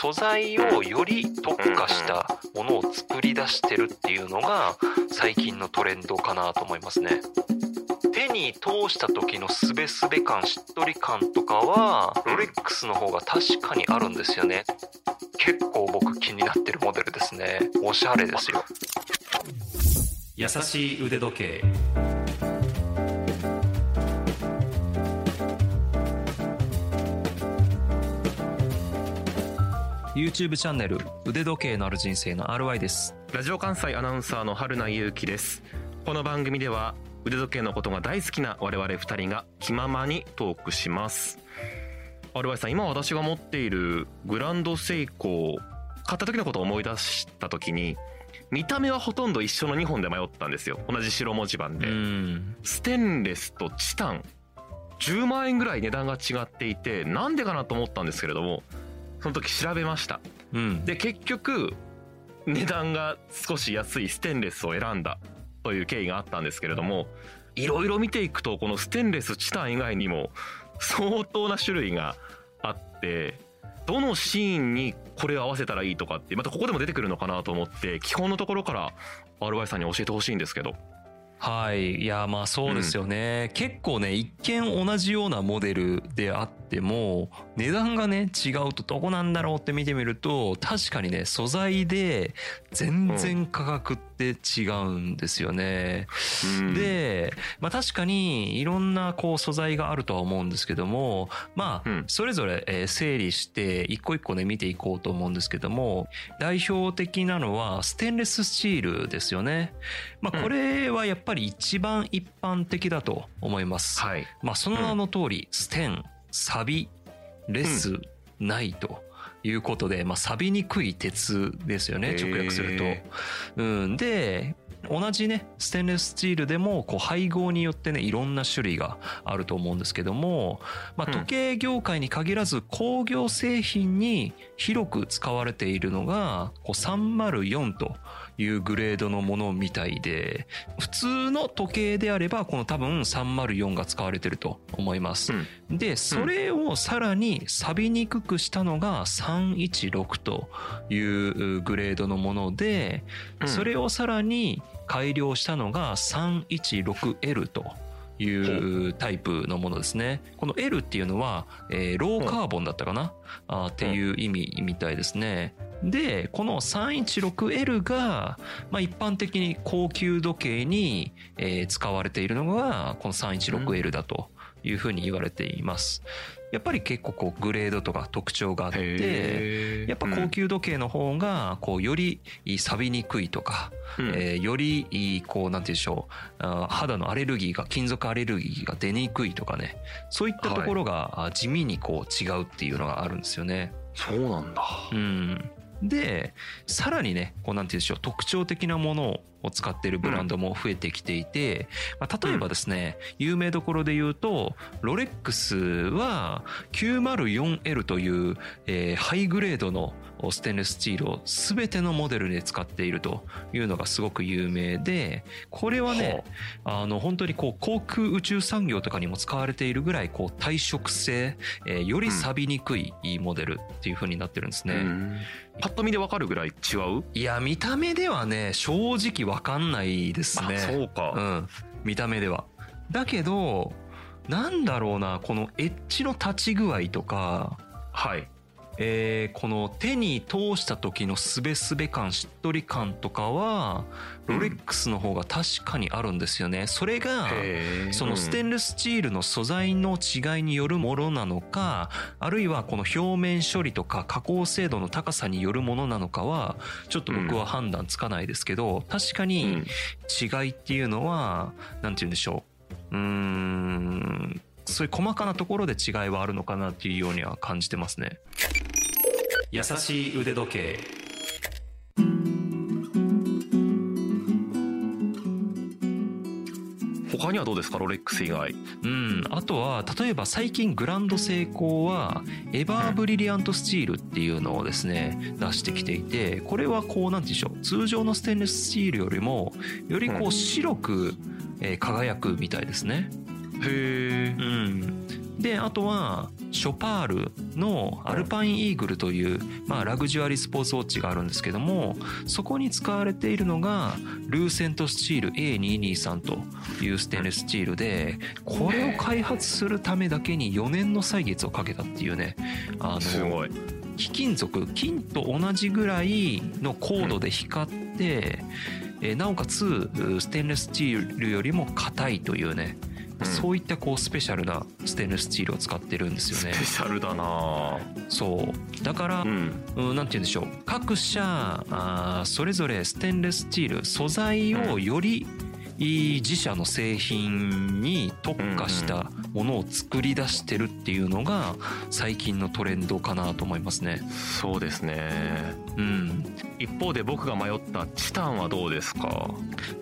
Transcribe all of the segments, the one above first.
素材をより特化したものを作り出してるっていうのが最近のトレンドかなと思いますね。手に通した時のスベスベ感しっとり感とかはロレックスの方が確かにあるんですよね。結構僕気になってるモデルですね。おしゃれですよ。優しい腕時計。YouTube チャンネル腕時計のある人生の RY です。ラジオ関西アナウンサーの春名優樹です。この番組では腕時計のことが大好きな我々二人が気ままにトークします。RY さん今私が持っているグランドセイコー買った時のことを思い出した時に見た目はほとんど一緒の2本で迷ったんですよ。同じ白文字盤で。ステンレスとチタン。10万円ぐらい値段が違っていてなんでかなと思ったんですけれどもその時調べました、うん、で結局値段が少し安いステンレスを選んだという経緯があったんですけれどもいろいろ見ていくとこのステンレスチタン以外にも相当な種類があってどのシーンにこれを合わせたらいいとかってまたここでも出てくるのかなと思って基本のところから RY さんに教えてほしいんですけど。はい。いや、まあそうですよね。うん、結構ね、一見同じようなモデルであっても、値段がね、違うとどこなんだろうって見てみると、確かにね、素材で全然価格って違うんですよね。うん、で、まあ確かにいろんなこう素材があるとは思うんですけども、まあ、それぞれ整理して一個一個ね、見ていこうと思うんですけども、代表的なのはステンレススチールですよね。まあこれはやっぱり一番一般的だと思います。はい。まあその名の通り、ステン、サビ、レス、ないと。いうことで、まあ、錆びにくい鉄ですよね、直訳すると。うん。で、同じね、ステンレススチールでも、こう、配合によってね、いろんな種類があると思うんですけども、まあ、時計業界に限らず工業製品に広く使われているのが、こう、304というグレードのものみたいで、普通の時計であれば、この多分304が使われてると思います。うん、で、それをさらに錆びにくくしたのが316というグレードのもので、それをさらに改良したのが 316L と。いうタイプのものですね。この L っていうのは、えー、ローカーボンだったかな、あっていう意味みたいですね。で、この 316L が、まあ、一般的に高級時計に、えー、使われているのが、この 316L だというふうに言われています。やっぱり結構こうグレードとか特徴があって、やっぱ高級時計の方が、こうより錆びにくいとか、うん、えー、よりこうなんて言うんでしょう、肌のアレルギーが、金属アレルギーが出にくいとかね、そういったところが地味にこう違うっていうのがあるんですよね。そうなんだ。うん。で、さらにね、こうなんて言うんでしょう、特徴的なものを使っているブランドも増えてきていて、まあ、例えばですね、うん、有名どころで言うと、ロレックスは 904L という、えー、ハイグレードのステンレススチールを全てのモデルで使っているというのがすごく有名で、これはね、あの本当にこう航空宇宙産業とかにも使われているぐらいこう耐食性、えー、より錆びにくいモデルっていう風になってるんですね。うん。パッと見でわかるぐらい違う？いや、見た目ではね、正直わかんないですね。そうか。うん。見た目では。だけど、なんだろうな、このエッジの立ち具合とか、はい。えー、この手に通した時のすべすべ感、しっとり感とかは、ロレックスの方が確かにあるんですよね。それが、そのステンレススチールの素材の違いによるものなのか、あるいはこの表面処理とか加工精度の高さによるものなのかは、ちょっと僕は判断つかないですけど、確かに違いっていうのは、なんて言うんでしょう。うーん、そういう細かなところで違いはあるのかなっていうようには感じてますね。優しい腕時計。他にはどうですかロレックス以外？うんあとは例えば最近グランドセイコーはエバーブリリアントスチールっていうのをですね出してきていてこれはこうなんて言うんでしょう。通常のステンレススチールよりもよりこう白く、輝くみたいですね。へえ。うん。であとはショパールのアルパインイーグルという、まあ、ラグジュアリースポーツウォッチがあるんですけどもそこに使われているのがルーセントスチール A223 というステンレススチールでこれを開発するためだけに4年の歳月をかけたっていうねあのすごい貴金属金と同じぐらいの高度で光って、えーなおかつステンレススチールよりも硬いというね、うん。そういったこうスペシャルなステンレススチールを使ってるんですスよね。ペシャルだな。そう。だから、うん。うん、なんて言うんでしょう。各社あーそれぞれステンレススチール素材をよりいい自社の製品に特化したものを作り出してるっていうのが最近のトレンドかなと思いますね。そうですね。うん、一方で僕が迷ったチタンはどうですか、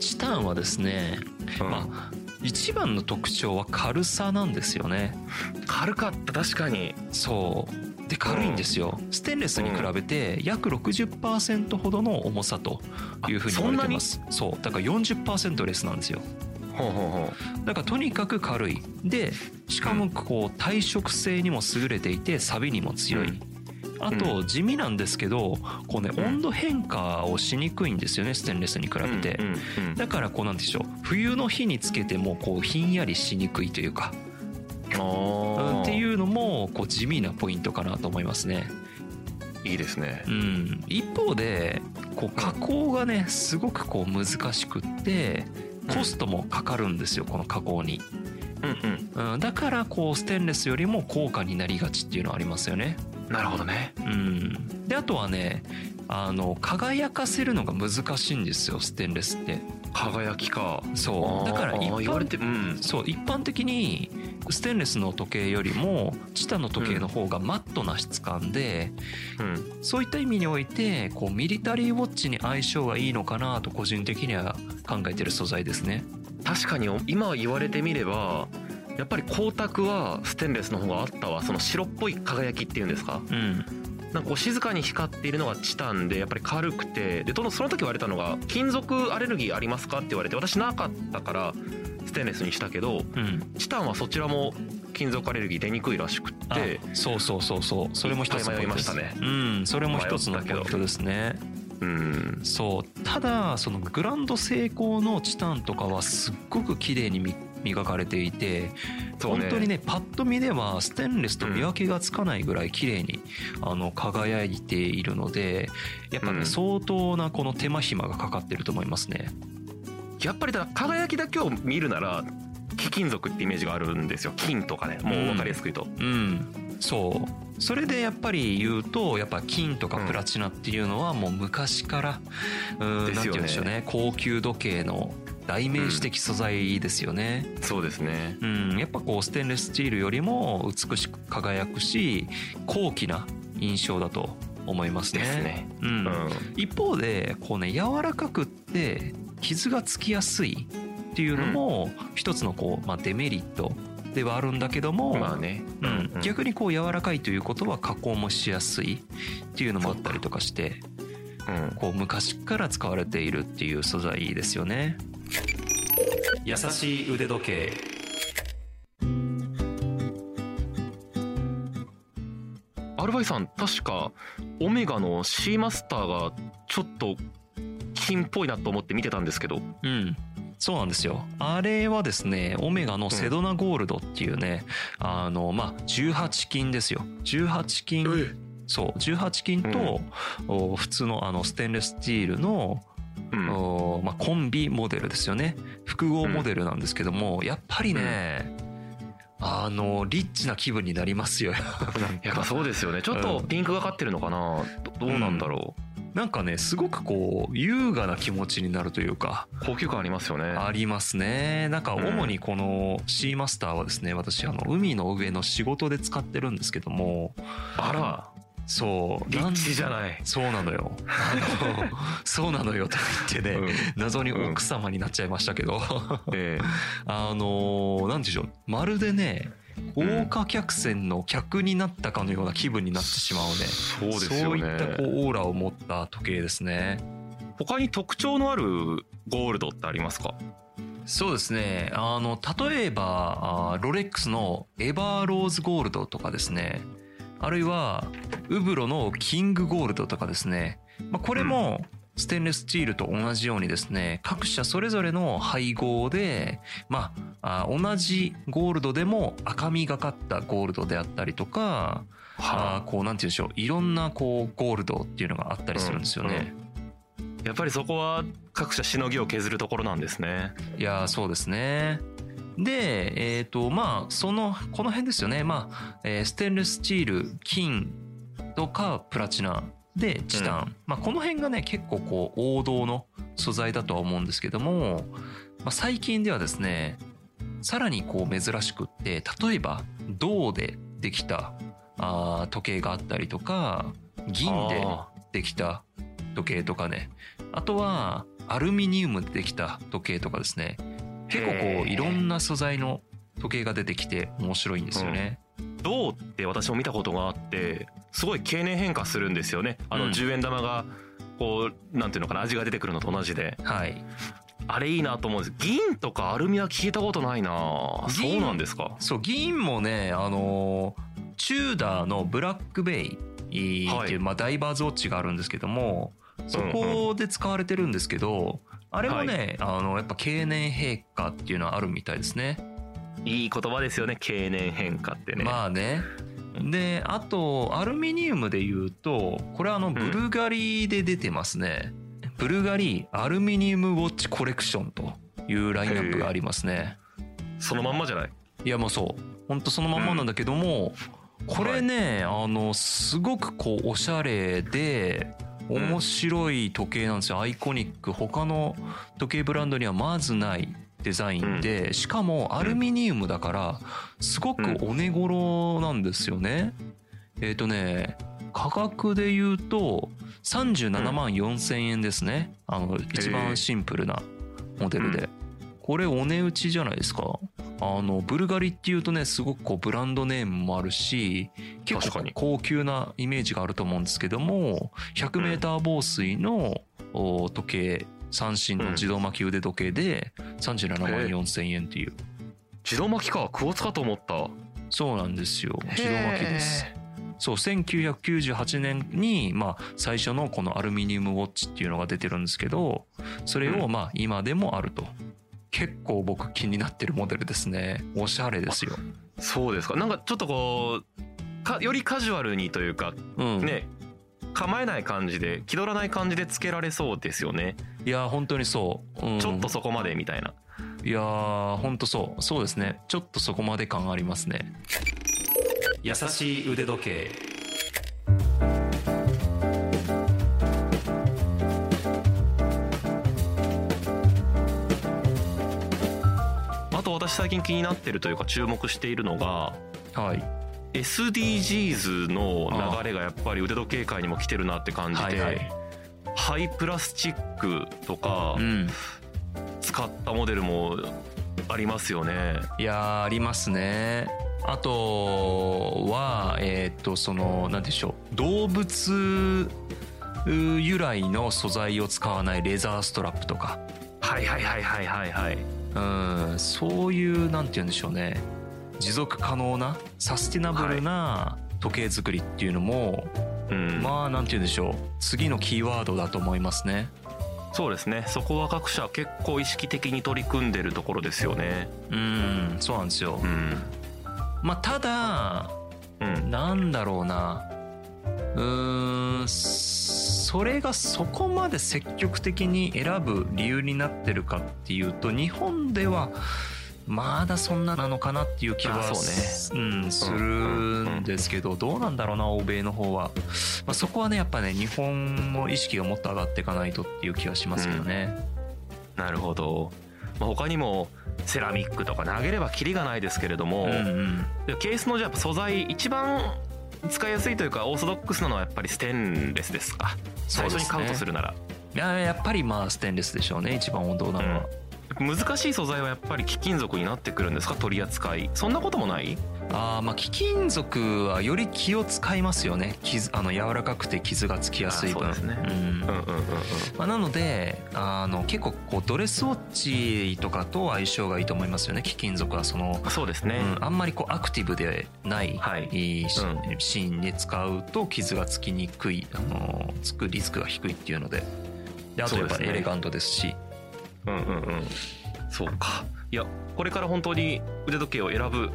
チタンはですね、うん。まあ一番の特徴は軽さなんですよね。軽かった確かに。そう。で軽いんですよ、ステンレスに比べて約60%ほどの重さというふうに言われてます。そう。だから40%レスなんですよ。ほうほうほだからとにかく軽い。でしかもこう耐食性にも優れていて錆にも強い、うんあと地味なんですけどこうねうん。温度変化をしにくいんですよねステンレスに比べて、だからこうなんでしょう冬の日につけてもこうひんやりしにくいというかっていうのもこう地味なポイントかなと思いますね。いいですね。うん、一方でこう加工がねすごくこう難しくってコストもかかるんですよこの加工に、うんうん。うん、だからこうステンレスよりも高価になりがちっていうのはありますよね、なるほどね。うん、であとはねあの輝かせるのが難しいんですよステンレスって。輝きか。そう。だから一あー言われ般てうん。そう一般的にステンレスの時計よりもチタンの時計の方がマットな質感で、うん。そういった意味においてこうミリタリーウォッチに相性がいいのかなと個人的には考えてる素材ですね。確かに今言われてみればやっぱり光沢はステンレスの方があったわ。その白っぽい輝きっていうんですか？うん、なんかこう静かに光っているのがチタンでやっぱり軽くて。でその時言われたのが金属アレルギーありますかって言われて私なかったからステンレスにしたけどうん、チタンはそちらも金属アレルギー出にくいらしくっあてそうそうそうそう。それも一つのポイントですいっぱい迷いまうん、それも一つのポイントですね。うん。そう。ただそのグランド成功のチタンとかはすっごく綺麗にみ磨かれていて、そう本当にねパッと見ではステンレスと見分けがつかないぐらい綺麗にあの輝いているのでやっぱね、うん。相当なこの手間暇がかかってると思いますね。やっぱりだから輝きだけを見るなら貴金属ってイメージがあるんですよ。金とかね。もう分かりやすく言うと、うん、そう。それでやっぱり言うとやっぱ金とかプラチナっていうのはもう昔から、うん、ですよね。なんて言うんでしょうね。高級時計の代名詞的素材ですよね。そうですね。うん、やっぱこうステンレススチールよりも美しく輝くし高貴な印象だと思いますね。ですね。うん。うん。一方でこうね柔らかくって傷がつきやすいっていうのも一つのこう、まあ、デメリットではあるんだけども、まあね、うん。逆にこう柔らかいということは加工もしやすいっていうのもあったりとかしてうん。こう昔から使われているっていう素材ですよね優しい腕時計。アルバイさん確かオメガのシーマスターがちょっと金っぽいなと思って見てたんですけど。うん。そうなんですよ。あれはですねオメガのセドナゴールドっていうね、あのまあ18金ですよ。18金。そう18金と、お普通のあのステンレススチールのうん。おまあ、コンビモデルですよね。複合モデルなんですけども、やっぱりね、あのリッチな気分になりますよ。やっぱそうですよね。ちょっとピンクがかってるのかな。どどうなんだろなんかねすごくこう優雅な気持ちになるというかう高級感ありますよね。ありますね。なんか主にこのシーマスターはですね私あの海の上の仕事で使ってるんですけどもあらそう。リッチじゃない。そうなのよ。そうなのよと言ってね、うん。謎に奥様になっちゃいましたけど、えあのーなんでしょう。まるでねうん豪華客船の客になったかのような気分になってしまうね、えそうですよそういったこねうオーラを持った時計ですね。他に特徴のあるゴールドってありますか？そうですね。あの例えばあロレックスのエバーローズゴールドとかですねあるいはウブロのキングゴールドとかですね、まあ、これもステンレススチールと同じようにですね各社それぞれの配合でまああ同じゴールドでも赤みがかったゴールドであったりとかあこうなんて言うんでしょういろんなこうゴールドっていうのがあったりするんですよね。やっぱりそこは各社しのぎを削るところなんですね。いやーそうですね。で、えっ、と、まあ、その、この辺ですよね。まあ、えーステンレススチール、金とかプラチナでチタン。まあ、この辺がね、結構こう、王道の素材だとは思うんですけども、まあ、最近ではですね、さらにこう珍しくって、例えば、銅でできたあー時計があったりとか、銀であできた時計とかね。あとは、アルミニウムでできた時計とかですね。結構こう、いろんな素材の時計が出てきて面白いんですよね。ー銅って私も見たことがあってすごい経年変化するんですよね。あのうん。10円玉がこうなんていうのかな味が出てくるのと同じで。はい。あれいいなと思うんです。銀とかアルミは聞いたことないな。銀？そうなんですか？そう、銀もね、あのーチューダーのブラックベイっていう、はい。まあ、ダイバーズウォッチがあるんですけども、そこで使われてるんですけど、あれもね、あの、やっぱ経年変化っていうのはあるみたいですね。いい言葉ですよね経年変化ってね、まあね。で、あと、アルミニウムで言うと、これあの、ブルガリで出てますね。ブルガリアルミニウムウォッチコレクションというラインナップがありますね。そのまんまじゃない？いや、もうそう。ほんとそのまんまなんだけども、これね、あの、すごくこう、おしゃれで、面白い時計なんですよ。アイコニック。他の時計ブランドにはまずないデザインで、しかもアルミニウムだから、すごくお値頃なんですよね。えっ、とね、価格で言うと、37万4千円ですね。あの、一番シンプルなモデルで。これお値打ちじゃないですか。あの、ブルガリっていうとね、すごくこうブランドネームもあるし、結構高級なイメージがあると思うんですけども、100メーター防水のお時計、三振の自動巻き腕時計で37万4千円っていう。自動巻きかクォーツかと思ったそうなんですよ。自動巻きです。そう、1998年に、まあ、最初のこのアルミニウムウォッチっていうのが出てるんですけど、それを、うんまあ、今でもあると。結構僕気になってるモデルですね。おしゃれですよ。そうですかなんかちょっとこうかよりカジュアルにというかうん。ね構えない感じで気取らない感じでつけられそうですよね、いや、本当にそう。うん、ちょっとそこまでみたいないやー、本当そう。そうですね。ちょっとそこまで感ありますね。優しい腕時計。私最近気になってるというか注目しているのがはい。SDGs の流れがやっぱり腕時計界にも来てるなって感じで、はいはい。ハイプラスチックとかうん。使ったモデルもありますよね。いやーありますね。あとは、えっ、と、その、なんでしょう。動物由来の素材を使わないレザーストラップとか、はいはいはいはいはいはい。うん、そういう、なんて言うんでしょうね。持続可能な、サスティナブルな時計作りっていうのも、うん、まあ、なんて言うんでしょう。次のキーワードだと思いますね。そうですね。そこは各社結構意識的に取り組んでるところですよね。うん、そうなんですよう。ん。まあ、ただ、うん。なんだろうな。うーん、それがそこまで積極的に選ぶ理由になってるかっていうと、日本ではまだそんななのかなっていう気はあそううん、するんですけど、どうなんだろうな、欧米の方は。まあ、そこはね、やっぱね、日本の意識がもっと上がっていかないとっていう気はしますけどね。なるほど。まあ、他にもセラミックとか投げればキリがないですけれども、うんうん。でケースのじゃあ素材一番使いやすいというかオーソドックスなのはやっぱりステンレスですか？最初に買うとするなら。いや、やっぱりまあ、ステンレスでしょうね、一番王道なのは。難しい素材はやっぱり貴金属になってくるんですか取り扱い。そんなこともない？あーまあ貴金属はより気を使いますよね。傷あの柔らかくて傷がつきやすい分。あそうですね。うん。うんうんうんうん。まあ、なのであの結構こうドレスウォッチとかと相性がいいと思いますよね貴金属は。その、そうですね、うん、あんまりこうアクティブでない、はい。いシーンで使うと傷がつきにくいあのつくリスクが低いっていうのでであとやっぱエレガントですしうんうんそうか。いやこれから本当に腕時計を選ぶ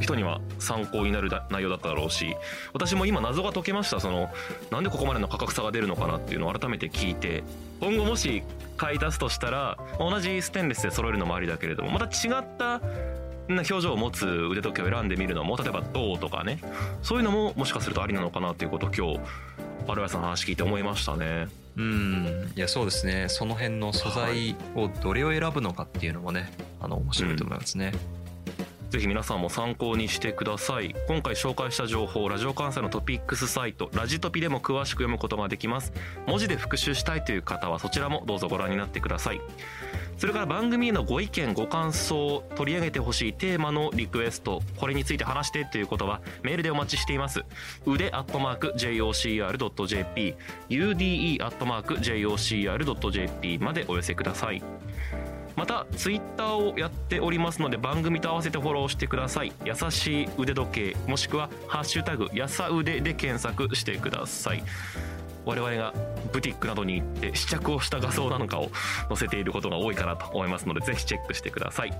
人には参考になる内容だっただろうし私も今謎が解けました。そのなんでここまでの価格差が出るのかなっていうのを改めて聞いて今後もし買い足すとしたら同じステンレスで揃えるのもありだけれどもまた違ったな表情を持つ腕時計を選んでみるのも例えば銅とかねそういうのももしかするとありなのかなっていうことを今日アルバイさんの話聞いて思いましたね。うん。いやそうですね。その辺の素材をどれを選ぶのかっていうのもねあの面白いと思いますね、ぜひ皆さんも参考にしてください。今回紹介した情報ラジオ関西のトピックスサイトラジトピでも詳しく読むことができます。文字で復習したいという方はそちらもどうぞご覧になってください。それから番組へのご意見ご感想取り上げてほしいテーマのリクエストこれについて話してということはメールでお待ちしています。腕アットマーク JOCR.jp ude アットマーク JOCR.jp までお寄せください。またツイッターをやっておりますので番組と合わせてフォローしてください。優しい腕時計もしくは「ハッシュタグやさ腕」で検索してください。我々がブティックなどに行って試着をした画像なんかを載せていることが多いかなと思いますのでぜひチェックしてください。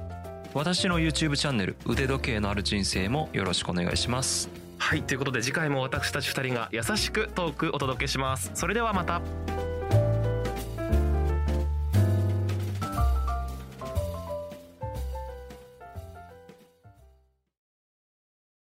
私の YouTube チャンネル腕時計のある人生もよろしくお願いします。はいということで次回も私たち2人が優しくトークお届けします。それではまた